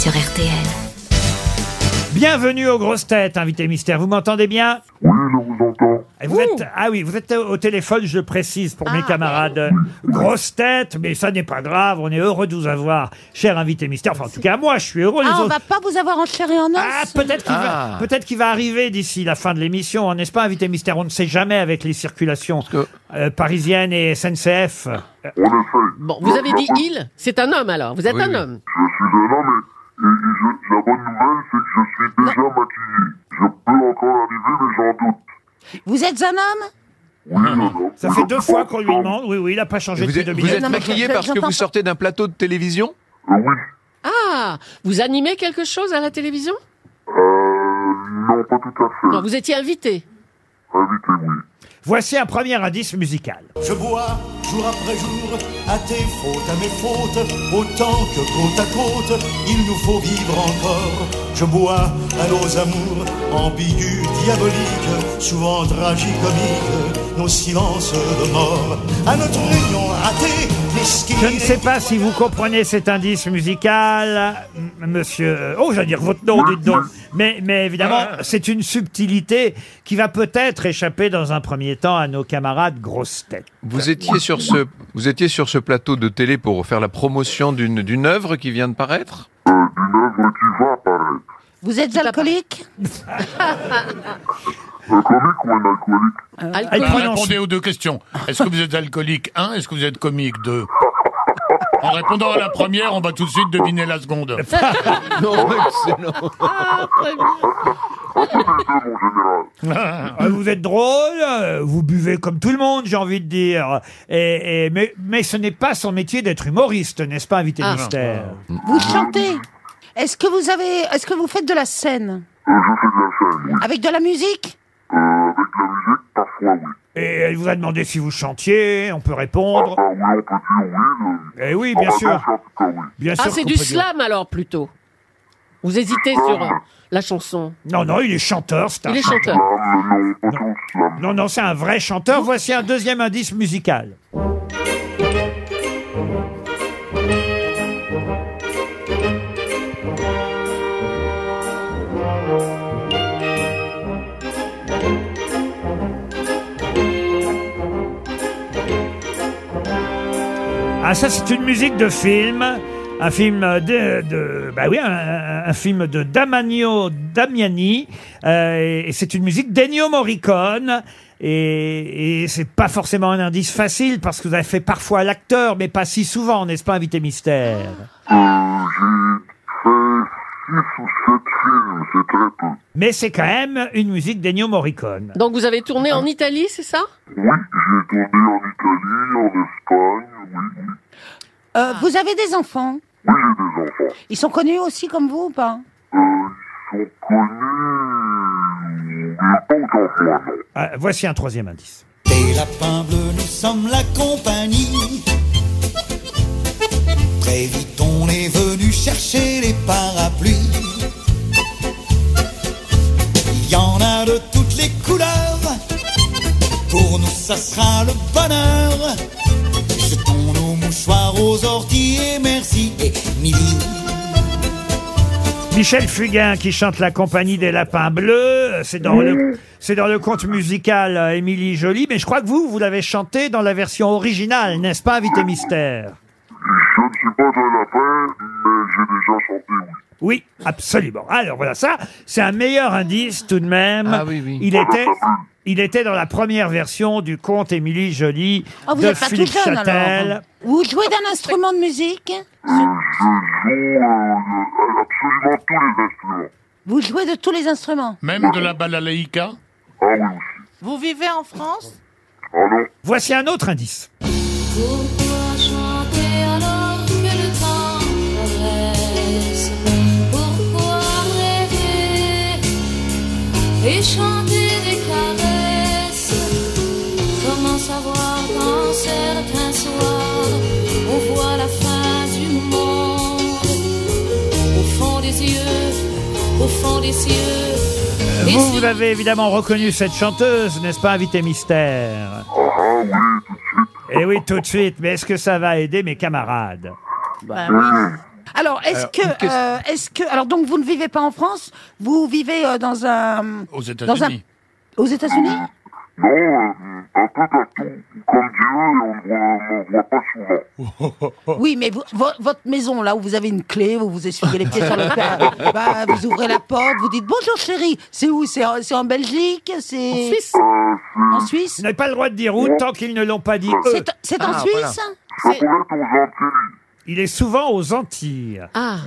sur RTL. Bienvenue aux grosses têtes, invité mystère. Vous m'entendez bien Oui, je vous entends. Et vous êtes, Ah oui, vous êtes au téléphone, je précise pour mes camarades. Grosses têtes, mais ça n'est pas grave, on est heureux de vous avoir, cher invité mystère. Enfin, en tout cas, moi, je suis heureux. les Ah, on autres- va pas vous avoir en chair et en os Ah, peut-être qu'il va, peut-être qu'il va arriver d'ici la fin de l'émission, hein, n'est-ce pas, invité mystère? On ne sait jamais avec les circulations euh, parisiennes et SNCF. Euh, Bon, vous avez dit il, c'est un homme alors, vous êtes Oui, un homme. je suis un homme et, je- la bonne nouvelle, c'est que je suis déjà maquillé. Je peux encore arriver, mais j'en doute. Vous êtes un homme? Oui, un homme. Ça Oui, fait deux fois pas qu'on lui demande. Oui, oui, il n'a pas changé Vous depuis êtes, vous 2000. êtes Non, mais maquillé je- parce que j'entends vous pas. sortez d'un plateau de télévision? Euh, oui. Ah, vous animez quelque chose à la télévision? Euh, non, pas tout à fait. Non, vous étiez invité. Invité, oui. Voici un premier indice musical. Je bois jour après jour à tes fautes, à mes fautes, autant que côte à côte, il nous faut vivre encore. Je bois à nos amours ambigus, diaboliques, souvent tragicomiques, nos silences de mort, à notre union ratée. Je ne sais pas si vous comprenez cet indice musical, m- monsieur. Oh, j'allais dire votre nom, dites donc. Mais, mais évidemment, c'est une subtilité qui va peut-être échapper dans un premier temps à nos camarades grosses têtes. Vous étiez sur ce, vous étiez sur ce plateau de télé pour faire la promotion d'une d'une œuvre qui vient de paraître? Euh, D'une œuvre qui va apparaître. Vous êtes alcoolique Un comique ou un alcoolique Elle Alcoolique. Répondez aux deux questions. Est-ce que vous êtes alcoolique Un, est-ce que vous êtes comique Deux. En répondant à la première, on va tout de suite deviner la seconde. Non, excellent. Tous les deux, mon général. Euh, Vous êtes drôle, euh, vous buvez comme tout le monde, j'ai envie de dire. Et, et- mais, mais ce n'est pas son métier d'être humoriste, n'est-ce pas, invité Ah. mystère Vous chantez Est-ce que vous avez, est-ce que vous faites de la scène Euh, je fais de la scène, oui. Avec de la musique Euh, avec la musique, parfois, oui. Et elle vous a demandé si vous chantiez, on peut répondre. Ah oui, on peut dire oui. Eh oui, en bien radio, sûr. Bien Ah, sûr c'est qu'on du peut dire. slam alors plutôt. Vous hésitez sur euh, la chanson. Non, non, il est chanteur, c'est un Il est chanteur. Non, non, c'est un vrai chanteur. Voici un deuxième indice musical. Ah, ça, c'est une musique de film. Un film de, de bah oui, un, un- film de Damanio Damiani, euh, et c'est une musique d'Ennio Morricone. Et, et c'est pas forcément un indice facile parce que vous avez fait parfois l'acteur, mais pas si souvent, n'est-ce pas, invité mystère? Fait six ou sept films, c'est très peu. Mais c'est quand même une musique d'Ennio Morricone. Donc vous avez tourné en Italie, c'est ça? Oui, j'ai tourné en Italie, en Espagne, oui, oui. Euh, Vous avez des enfants? Oui, j'ai des enfants. Ils sont connus aussi comme vous ou pas? Euh, ils sont connus, mais pas autant que moi, non. Ah, voici un troisième indice. Des lapins bleus, nous sommes la compagnie. Très vite, on est venu chercher les parapluies. Il y en a de toutes les couleurs. Pour nous, ça sera le bonheur. Jetons nos mouchoirs aux orties et merci, Émilie. Michel Fugain qui chante la compagnie des lapins bleus. C'est dans le, conte musical euh, Émilie Jolie. Mais je crois que vous, vous l'avez chanté dans la version originale, n'est-ce pas, invité mystère? Je ne suis pas un lapin, mais j'ai déjà chanté, oui. Oui, absolument. Alors voilà, ça, c'est un meilleur indice tout de même. Ah oui, oui. Il était, il était dans la première version du conte Émilie Jolie Ah, vous de n'êtes pas tout Philippe jeune Châtel. alors. Vous jouez d'un instrument de musique Euh, je joue euh, absolument tous les instruments. Vous jouez de tous les instruments Même de la balalaïka? Ah oui aussi. Vous vivez en France? Ah non, Voici un autre indice. Et chanter des caresses Comment savoir quand certains soirs on voit la fin du monde Au fond des yeux, au fond des cieux et Vous, vous avez évidemment reconnu cette chanteuse, n'est-ce pas, invité mystère? Ah oui, tout de suite. Eh oui, tout de suite. Mais est-ce que ça va aider mes camarades? Bah oui. Alors, est-ce Alors, que, une question. euh, est-ce que, alors donc vous ne vivez pas en France, vous vivez euh, dans un, Aux dans un, États-Unis. aux États-Unis? Non, euh, un peu partout, comme Dieu, et on ne me voit pas souvent. Oui, mais vous- vo- votre maison, là où vous avez une clé, où vous essuyez les pieds sur le père, bah, vous ouvrez la porte, vous dites bonjour chérie. C'est où? C'est en, c'est en Belgique? C'est En Suisse Euh, en. Suisse? Vous n'avez pas le droit de dire où tant qu'ils ne l'ont pas dit eux. C'est c'est en Ah, Suisse voilà. Ça pourrait être aux Antilles. Il est souvent aux Antilles. Ah,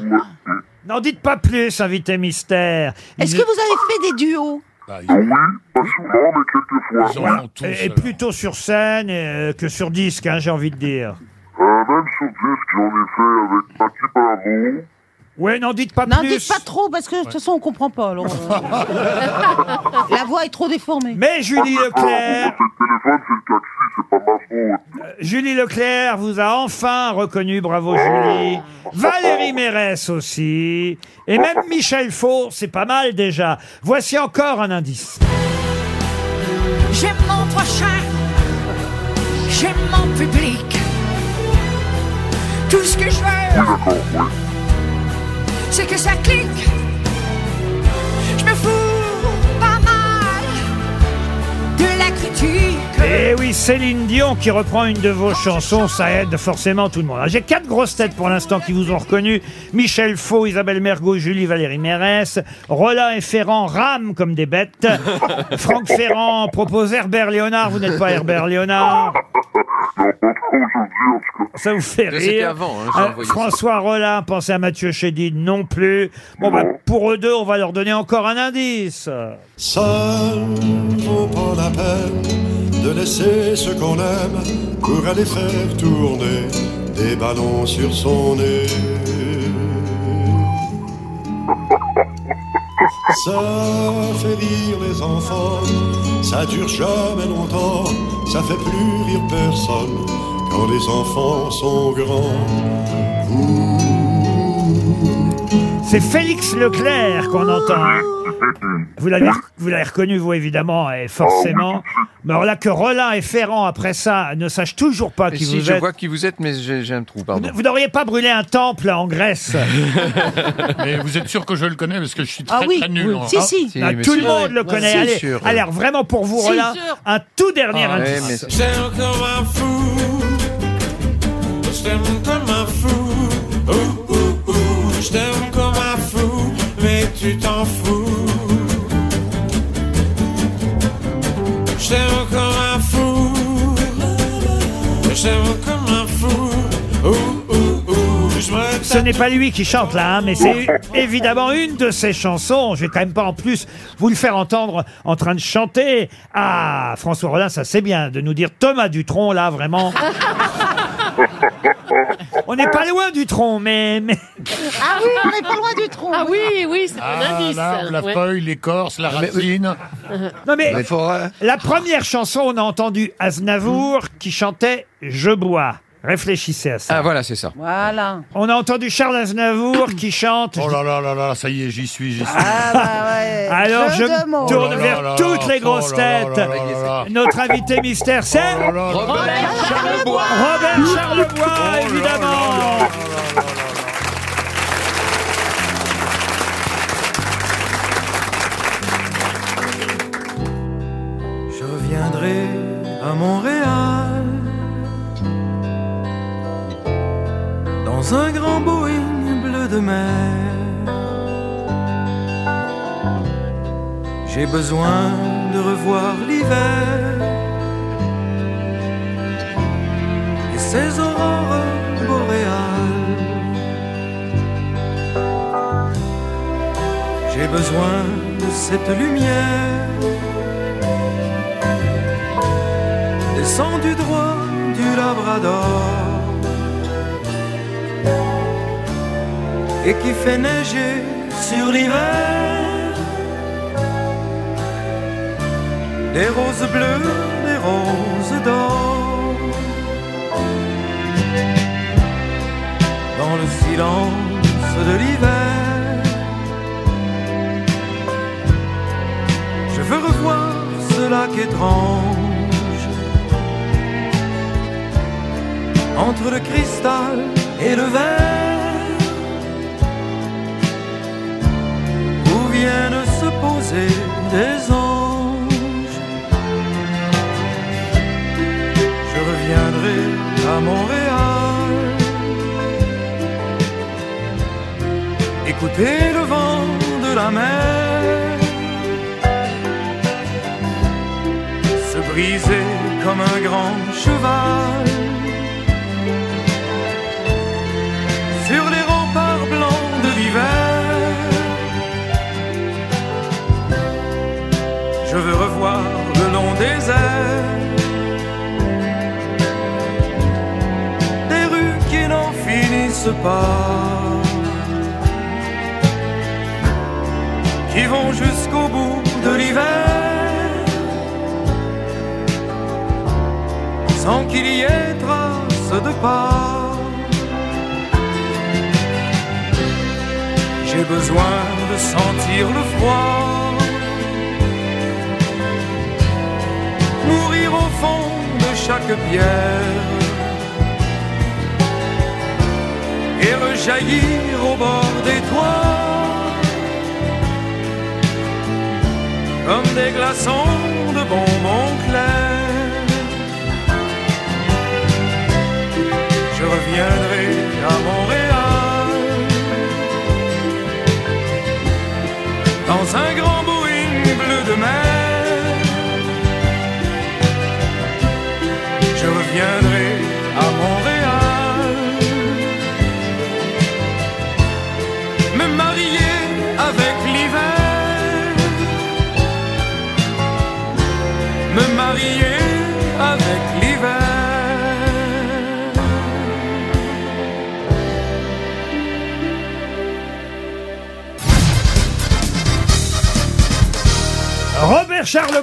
N'en dites pas plus, invité mystère. Est-ce que vous avez fait des duos Bah, Oui, pas souvent, mais quelquefois. ils en font tous. Et, et alors. plutôt sur scène euh, que sur disque, hein, j'ai envie de dire. Euh, même sur disque, j'en ai fait avec Mathieu Bravo. Ouais, n'en dites pas Non, plus. dites pas trop parce que de toute façon on comprend pas. alors, euh. La voix est trop déformée. Mais Julie Ah, Leclerc, téléphone, c'est le taxi, c'est pas ma faute. Julie Leclerc vous a enfin reconnu, bravo Julie. Valérie Mérès aussi. Et même Michel Faux, c'est pas mal déjà. Voici encore un indice. J'aime mon prochain, j'aime mon public. Tout ce que je veux, c'est que ça clique. Je me fous Et oui, Céline Dion qui reprend une de vos chansons, ça aide forcément tout le monde. Alors, J'ai quatre grosses têtes pour l'instant qui vous ont reconnu. Michel Faux, Isabelle Mergot, Julie Valérie Mérès. Roland et Ferrand rament comme des bêtes. Franck Ferrand propose Herbert Léonard. Vous n'êtes pas Herbert Léonard. Ça vous fait rire. avant, hein, j'ai Euh, envoyé ça. François Rollin, pensez à Mathieu Chédid non plus. Bon, bah, pour eux deux, on va leur donner encore un indice. Seul vaut pas la peine de laisser ce qu'on aime pour aller faire tourner des ballons sur son nez. Ça fait rire les enfants, ça dure jamais longtemps, ça fait plus rire personne quand les enfants sont grands. C'est Félix Leclerc qu'on entend. Vous l'avez, vous l'avez reconnu, vous, évidemment, et forcément. Mais alors là, que Rollin et Ferrand, après ça, ne sachent toujours pas qui si, vous je êtes. vois qui vous êtes, mais j'ai j'ai un trou, Vous pardon. Vous n'auriez pas brûlé un temple en Grèce Mais vous êtes sûr que je le connais parce que je suis très Ah oui, très nul. oui. en- Si, Ah, si. Si, Ah, mais Tout si. le monde le Ouais, connaît. si, Allez, sûr. allez, vraiment pour vous, Rollin, sûr. un tout dernier Ah, indice. Mais t'aime comme un fou. Je t'aime comme un fou. Ouh, ouh, ouh. Je t'aime comme un fou. Mais tu t'en fous. Je t'aime comme un fou. Ouh, ouh, ouh. Je me Ce n'est pas lui qui chante là, hein, mais c'est évidemment une de ses chansons. Je vais quand même pas en plus vous le faire entendre en train de chanter. Ah, François Rollin, ça c'est bien de nous dire Thomas Dutronc là, vraiment. On n'est pas loin du tronc, mais, mais Ah oui, on n'est pas loin du tronc. ah oui, oui, c'est un Ah, indice. la Ouais. feuille, l'écorce, la mais oui. racine. non mais la première chanson, on a entendu Aznavour qui chantait Je bois. Réfléchissez à ça. Ah, voilà, c'est ça. Voilà. On a entendu Charles Aznavour qui chante. Oh là là là là, ça y est, j'y suis, j'y suis. Ah bah ouais. Alors je Jeu de me mots. tourne Oh là vers là toutes là, les grosses oh là têtes. là là là. Notre invité mystère, c'est Oh. Robert Charlebois. Robert Charlebois, Oh là là évidemment. là là là là. Je reviendrai à Montréal un grand Boeing bleu de mer. J'ai besoin de revoir l'hiver et ses aurores boréales. J'ai besoin de cette lumière descendu droit du Labrador et qui fait neiger sur l'hiver. Des roses bleues, des roses d'or. Dans le silence de l'hiver. Je veux revoir ce lac étrange. Entre le cristal et le verre où viennent se poser des anges? Je reviendrai à Montréal, écouter le vent de la mer se briser comme un grand cheval. Des rues qui n'en finissent pas. Qui vont jusqu'au bout de l'hiver. Sans qu'il y ait trace de pas. J'ai besoin de sentir le froid chaque pierre et rejaillir au bord des toits comme des glaçons de bonbons clairs. Je reviendrai à Montréal dans un grand Boeing bleu de mer. Je reviendrai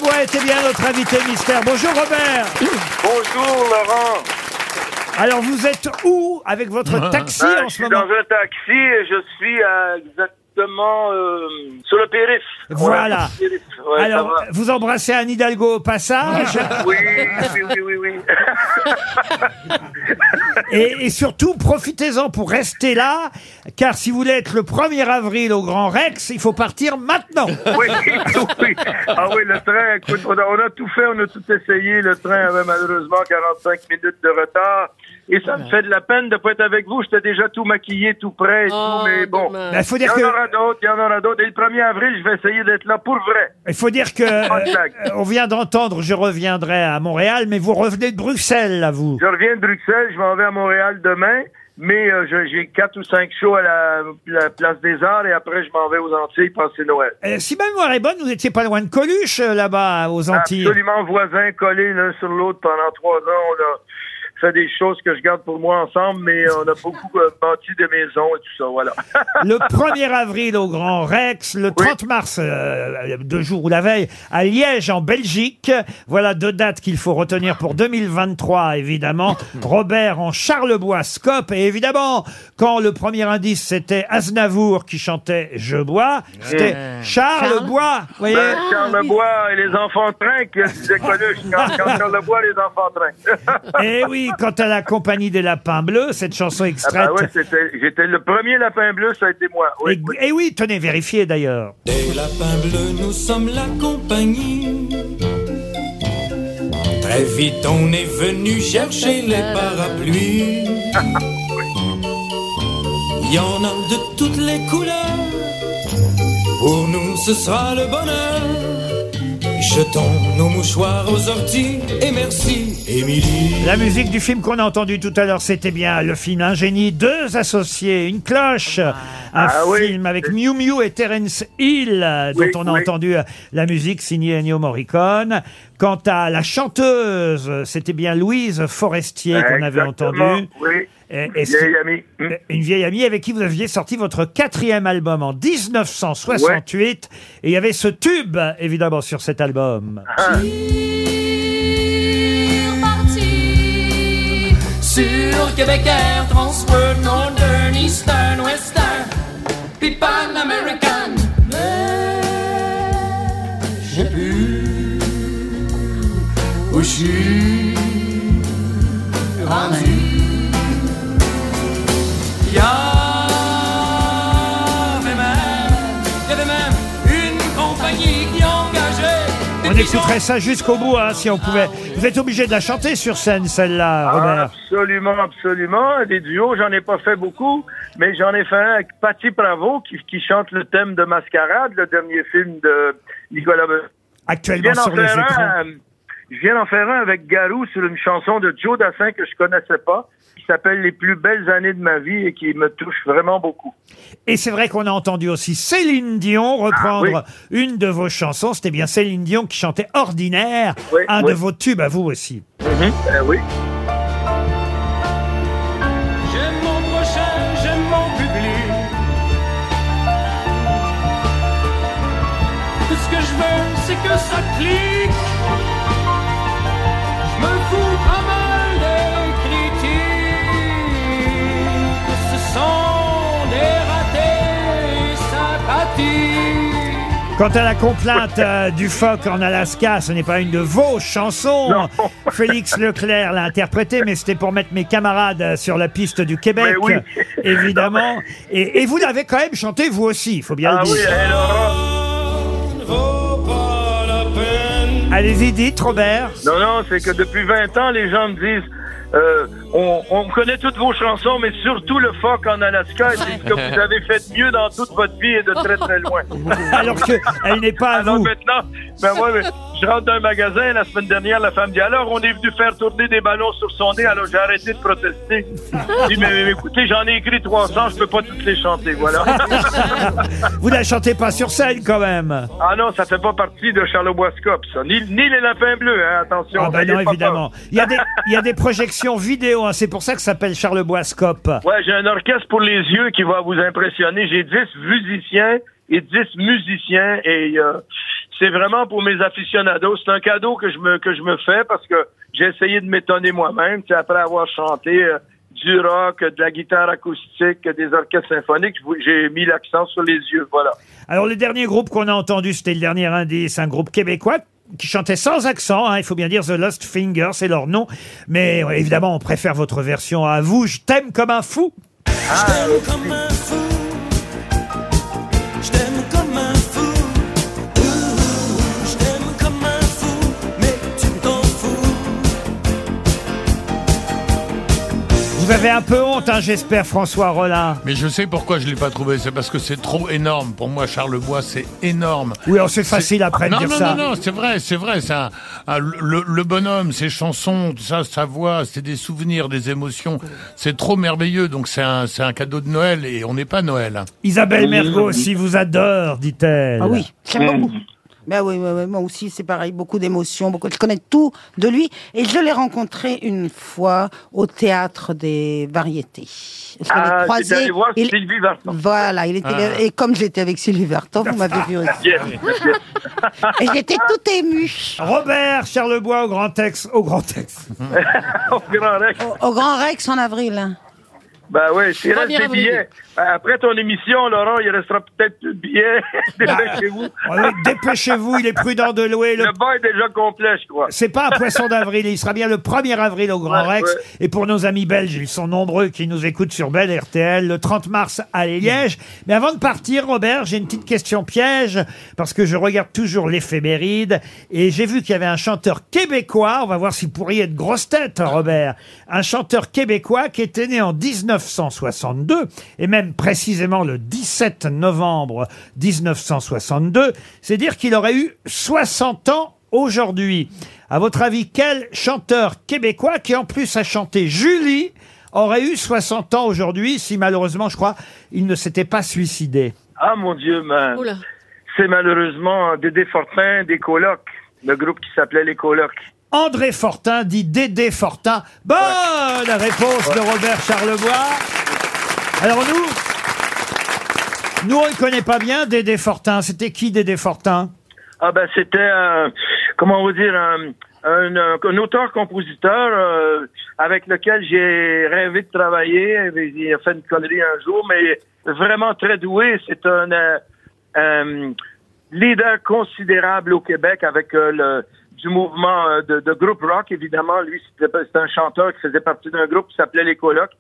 Charlebois était bien notre invité mystère. Bonjour Robert. Bonjour Laurent. Alors vous êtes où avec votre taxi Ben, en je ce suis moment dans un taxi et je suis euh, exactement euh, sur le périph. Voilà. Ouais, périph. Ouais, ça Alors, va. vous embrassez Anne Hidalgo au passage Oui, oui, oui, oui, oui. et, et surtout, profitez-en pour rester là, car si vous voulez être le 1er avril au Grand Rex, il faut partir maintenant. oui, oui. Ah oui, le train, écoute, on a, on a tout fait, on a tout essayé. Le train avait malheureusement 45 minutes de retard. Et ça me fait de la peine de pas être avec vous. J'étais déjà tout maquillé, tout prêt et Oh, tout, mais bon. dommage. Ben, faut dire il y en que- aura d'autres, il y en aura d'autres. Et le 1er avril, je vais essayer d'être là pour vrai. Il faut dire que Pas de blague. euh, on vient d'entendre, je reviendrai à Montréal, mais vous revenez de Bruxelles, là, vous. Je reviens de Bruxelles, je m'en vais à Montréal demain, mais euh, je- j'ai quatre ou cinq shows à la, la Place des Arts et après je m'en vais aux Antilles passer Noël. Euh, si ma mémoire est bonne, vous n'étiez pas loin de Coluche, euh, là-bas, aux Antilles. Absolument voisins, collés l'un sur l'autre pendant trois ans. On a fait des choses que je garde pour moi ensemble, mais on a beaucoup euh, bâti des maisons et tout ça, voilà. Le 1er avril au Grand Rex, le 30 mars, euh, deux jours ou la veille, à Liège en Belgique. Voilà deux dates qu'il faut retenir pour 2023, évidemment. Robert en Charlebois Scope. Et évidemment, quand le premier indice c'était Aznavour qui chantait Je bois, c'était Charles, Charles Bois. Vous voyez Ben, Charles Lebois et les enfants trinquent, disait Coluche. Quand, quand Charles Lebois, les enfants trinquent. Et oui, quant à la compagnie des lapins bleus, cette chanson Ah extraite. ben ouais, c'était- j'étais le premier lapin bleu, ça a été moi. Oui, et, oui. et oui, tenez, vérifiez d'ailleurs. Des lapins bleus, nous sommes la compagnie. Très vite, on est venu chercher les parapluies. Il y en a de toutes les couleurs. Pour nous, ce sera le bonheur. Jetons nos mouchoirs aux orties et merci, Émilie. La musique du film qu'on a entendu tout à l'heure, c'était bien le film Un génie, deux associés, une cloche, un Ah oui. film avec Miu Miu et Terence Hill, euh, dont Oui, on a oui. entendu euh, la musique signée Ennio Morricone. Quant à la chanteuse, euh, c'était bien Louise Forestier qu'on avait Exactement, entendue. Oui. Et- et Vieille amie. Hmm. Une vieille amie avec qui vous aviez sorti votre quatrième album en 1968. Et il y avait ce tube, évidemment, sur cet album. Ah. Parti Sur Québec Air, Transworld, Northern, Eastern, Western, puis Pan American. Mais j'ai pu où je suis Il y avait même, il y avait même une compagnie écouterait ça jusqu'au bout, hein, si on pouvait. Vous êtes obligé de la chanter sur scène, celle-là, Robert. absolument, absolument. Des duos, j'en ai pas fait beaucoup, mais j'en ai fait un avec Patti Bravo qui, qui chante le thème de Mascarade, le dernier film de Nicolas Be- Actuellement Je viens d'en sur les faire un, écrans. euh, Je viens d'en faire un avec Garou sur une chanson de Joe Dassin que je connaissais pas, qui s'appelle Les plus belles années de ma vie et qui me touche vraiment beaucoup. Et c'est vrai qu'on a entendu aussi Céline Dion reprendre Ah, une de vos chansons. C'était bien Céline Dion qui chantait Ordinaire, Oui, un oui. de vos tubes à vous aussi. Euh, oui. J'aime mon prochain, j'aime mon public. Tout ce que je veux, c'est que ça clique. Quant à la complainte euh, du phoque en Alaska, ce n'est pas une de vos chansons. Félix Leclerc l'a interprétée, mais c'était pour mettre mes camarades euh, sur la piste du Québec, Mais oui. évidemment. Et, et vous l'avez quand même chanté vous aussi, il faut bien Ah le oui, dire. Allez-y, dites, Robert. Non, non, c'est que depuis 20 ans, les gens me disent euh, on, on connaît toutes vos chansons, mais surtout le phoque en Alaska, c'est ce que vous avez fait mieux dans toute votre vie et de très très loin. Alors qu'elle n'est pas à Alors vous. maintenant, ben moi, ben, je rentre dans un magasin la semaine dernière, la femme dit alors on est venu faire tourner des ballons sur son nez, alors j'ai arrêté de protester. Je dis mais, mais écoutez, j'en ai écrit 300, je peux pas toutes les chanter, voilà. Vous la chantez pas sur scène quand même. ah non, ça fait pas partie de Charlebois Scope, ça. Ni, ni les lapins bleus, hein, attention. Ah bah n'ayez non, évidemment. Il y, a des, il y a des projections vidéo, hein, c'est pour ça que ça s'appelle Charlebois Scope. Ouais, j'ai un orchestre pour les yeux qui va vous impressionner. J'ai 10 musiciens et 10 musiciens et euh, c'est vraiment pour mes aficionados. C'est un cadeau que je me que je me fais parce que j'ai essayé de m'étonner moi-même. Après avoir chanté euh, du rock, de la guitare acoustique, des orchestres symphoniques, j'ai mis l'accent sur les yeux. Voilà. Alors le dernier groupe qu'on a entendu, c'était le dernier indice, un groupe québécois qui chantait sans accent, hein, il faut bien dire The Lost Finger, c'est leur nom. Mais euh, évidemment, on préfère votre version à vous. Je t'aime comme un fou. Je t'aime comme un fou. Avez un peu honte, hein, j'espère, François Rollin. Mais je sais pourquoi je l'ai pas trouvé. C'est parce que c'est trop énorme. Pour moi, Charlebois, c'est énorme. Oui, alors c'est facile après de non, dire non, ça. Non, non, c'est vrai, c'est vrai. C'est un- un- le, le bonhomme, ses chansons, tout ça, sa voix, c'est des souvenirs, des émotions. C'est trop merveilleux. Donc c'est un, c'est un cadeau de Noël et on n'est pas Noël. Isabelle Mergo aussi vous adore, dit-elle. Ah oui, j'aime beaucoup. Ben oui, oui, oui, moi aussi, c'est pareil, beaucoup d'émotions, beaucoup. Je connais tout de lui et je l'ai rencontré une fois au théâtre des variétés. Je l'ai Ah, croisé. allé voir il- Sylvie Vartan. Voilà, il était Ah. et comme j'étais avec Sylvie Vartan, vous m'avez vu aussi. Yes, Et j'étais tout ému. Robert Charlebois au Grand Tex, au Grand Tex. Au Grand Rex. Au Grand Rex en avril. Hein. Ben oui, s'il reste des billets. Euh, Après ton émission, Laurent, il restera peut-être plus de billets. Dépêchez-vous. Ah oui, Dépêchez-vous, il est prudent de louer le Le bar est déjà complet, je crois. C'est pas un poisson d'avril, il sera bien le 1er avril au Grand Ouais, Rex. ouais. Et pour nos amis belges, ils sont nombreux qui nous écoutent sur Belle RTL le 30 mars à Liège. Mais avant de partir, Robert, j'ai une petite question piège parce que je regarde toujours l'éphéméride et j'ai vu qu'il y avait un chanteur québécois. On va voir s'il pourrait être grosse tête, Robert. Un chanteur québécois qui était né en 1962 et même précisément le 17 novembre 1962. C'est dire qu'il aurait eu 60 ans aujourd'hui. À votre avis, quel chanteur québécois qui en plus a chanté Julie aurait eu 60 ans aujourd'hui si malheureusement, je crois, il ne s'était pas suicidé? Ah, mon Dieu. C'est malheureusement Dédé Fortin des colocs. Le groupe qui s'appelait Les Colocs. André Fortin dit Dédé Fortin. Bonne réponse de Robert Charlebois. Alors nous, nous on ne connaît pas bien Dédé Fortin. C'était qui Dédé Fortin? Ah ben c'était un, comment on va dire un, un, un auteur-compositeur euh, avec lequel j'ai rêvé de travailler. Il a fait une connerie un jour, mais vraiment très doué. C'est un, euh, leader considérable au Québec avec euh, le du mouvement euh, de, de groupe rock, évidemment. Lui, c'était un chanteur qui faisait partie d'un groupe qui s'appelait Les Colocs.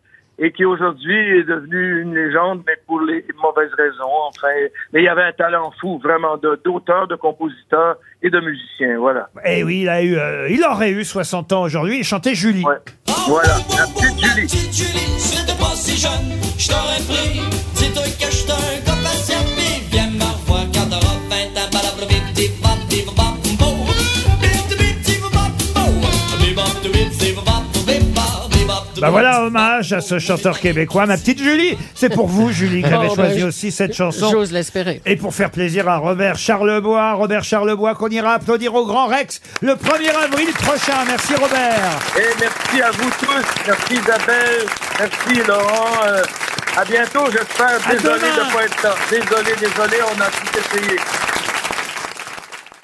et qui aujourd'hui est devenu une légende, mais pour les mauvaises raisons. Enfin, mais il y avait un talent fou, vraiment, d'auteur, de, compositeur et de musicien. Voilà. Eh oui, il a eu, euh, il aurait eu 60 ans aujourd'hui. Il chantait Julie. Voilà, la. Petite Julie, hommage à ce chanteur québécois, ma petite Julie. C'est pour vous, Julie, qui Oh, avez bah, choisi je- aussi cette chanson. J'ose l'espérer. Et pour faire plaisir à Robert Charlebois, Robert Charlebois, qu'on ira applaudir au Grand Rex le 1er avril prochain. Merci Robert. Et merci à vous tous. Merci Isabelle. Merci Laurent. Euh, à bientôt, j'espère. Désolé de ne pas être là. Désolé, désolé, on a tout essayé.